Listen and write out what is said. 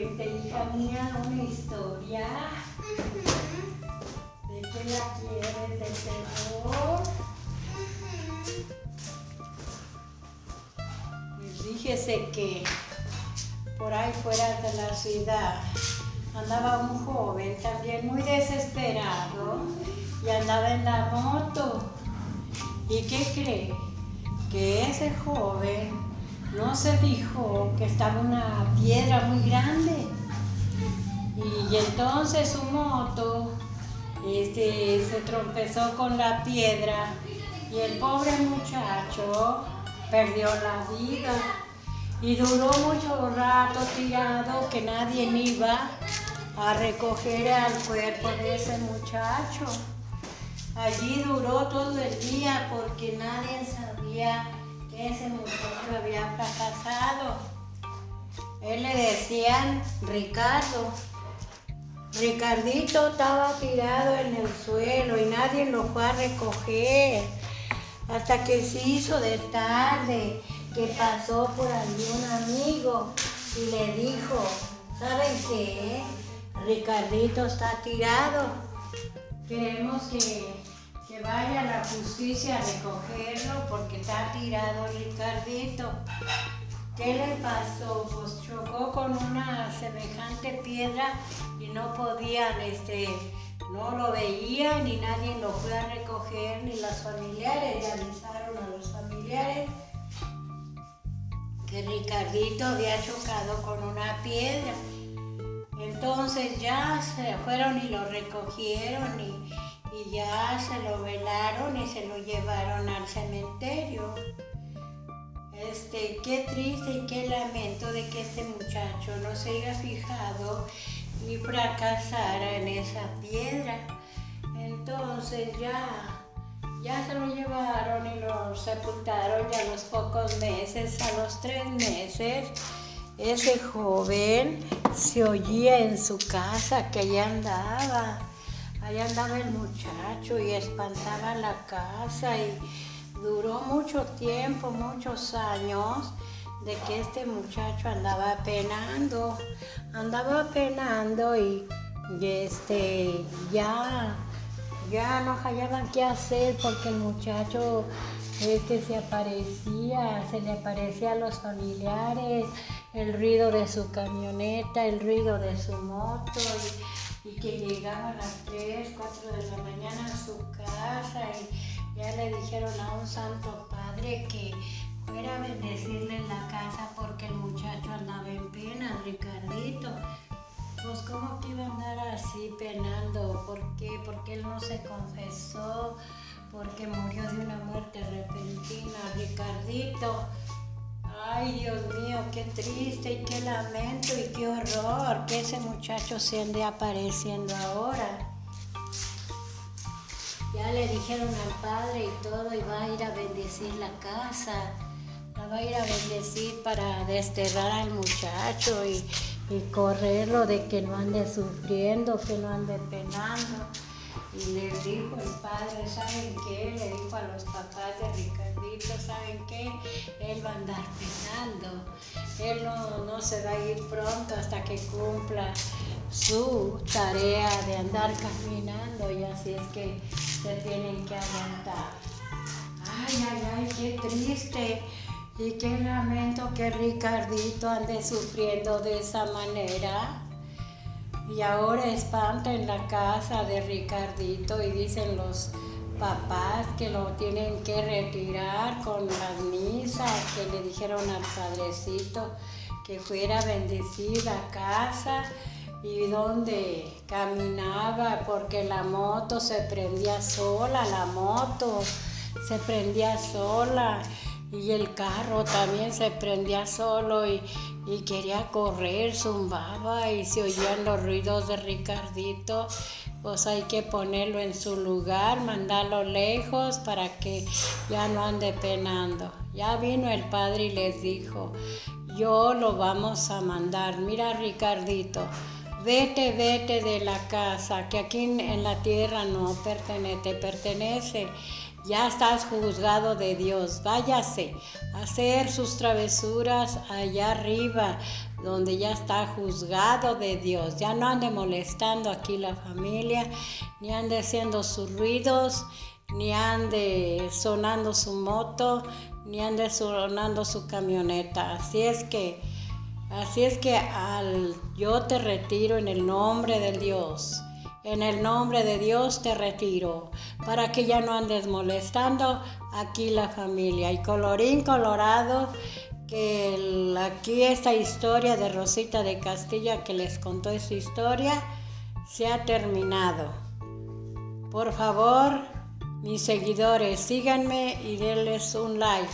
cuente, hija mía, una historia. ¿De qué la quieres? ¿De terror? Pues que por ahí fuera de la ciudad andaba un joven también muy desesperado y andaba en la moto. ¿Y qué cree? Que ese joven no se fijó que estaba una piedra muy grande. Y entonces su moto este, se tropezó con la piedra y el pobre muchacho perdió la vida. Y duró mucho rato tirado que nadie iba a recoger al cuerpo de ese muchacho. Allí duró todo el día porque nadie sabía que ese muchacho había fracasado. Él le decían Ricardo. Ricardito estaba tirado en el suelo y nadie lo fue a recoger. Hasta que se hizo de tarde que pasó por allí un amigo y le dijo, ¿saben qué? Ricardito está tirado. Queremos que, que vaya la justicia a recogerlo porque está tirado Ricardito. ¿Qué le pasó? Pues chocó con una semejante piedra y no podían, este, no lo veían ni nadie lo fue a recoger, ni los familiares, le avisaron a los familiares que Ricardito había chocado con una piedra. Entonces ya se fueron y lo recogieron y, y ya se lo velaron y se lo llevaron al cementerio. Este, qué triste y qué lamento de que este muchacho no se haya fijado y fracasara en esa piedra. Entonces ya ya se lo llevaron y lo sepultaron y a los pocos meses, a los tres meses, ese joven se oía en su casa que allá andaba. Allá andaba el muchacho y espantaba la casa y duró mucho tiempo, muchos años de que este muchacho andaba penando, andaba penando y, este ya ya no hallaban qué hacer porque el muchacho este se aparecía, se le aparecía a los familiares, el ruido de su camioneta, el ruido de su moto y, y que llegaba a las 3, 4 de la mañana a su casa dijeron a un santo padre que fuera a bendecirle en la casa porque el muchacho andaba en pena, Ricardito. Pues cómo que iba a andar así penando, ¿por qué? Porque él no se confesó, porque murió de una muerte repentina, Ricardito. Ay, Dios mío, qué triste y qué lamento y qué horror que ese muchacho se ande apareciendo ahora. Ya le dijeron al padre y todo y va a ir a bendecir la casa. La va a ir a bendecir para desterrar al muchacho y, y correrlo de que no ande sufriendo, que no ande penando. Y le dijo el padre, ¿saben qué? Le dijo a los papás de ¿saben qué? Él va a andar penando. Él no, no se va a ir pronto hasta que cumpla su tarea de andar caminando y así es que se tienen que aguantar. Ay, ay, ay, qué triste. Y qué lamento que Ricardito ande sufriendo de esa manera. Y ahora espanta en la casa de Ricardito y dicen los papás que lo tienen que retirar con las misas que le dijeron al padrecito que fuera bendecida a casa y donde caminaba porque la moto se prendía sola, la moto se prendía sola y el carro también se prendía solo y, quería correr, zumbaba y se oían los ruidos de Ricardito, pues hay que ponerlo en su lugar, mandarlo lejos para que ya no ande penando. Ya vino el padre y les dijo, yo lo vamos a mandar, mira Ricardito. Vete, vete de la casa, que aquí en la tierra no pertenece, te pertenece ya estás juzgado de Dios. Váyase a hacer sus travesuras allá arriba, donde ya está juzgado de Dios. Ya no ande molestando aquí la familia, ni ande haciendo sus ruidos, ni ande sonando su moto, ni ande sonando su camioneta. Así es que, así es que al yo te retiro en el nombre del Dios. En el nombre de Dios te retiro para que ya no andes molestando aquí la familia. Y colorín colorado, que aquí esta historia de Rosita de Castilla que les contó esta historia se ha terminado. Por favor, mis seguidores, síganme y denles un like.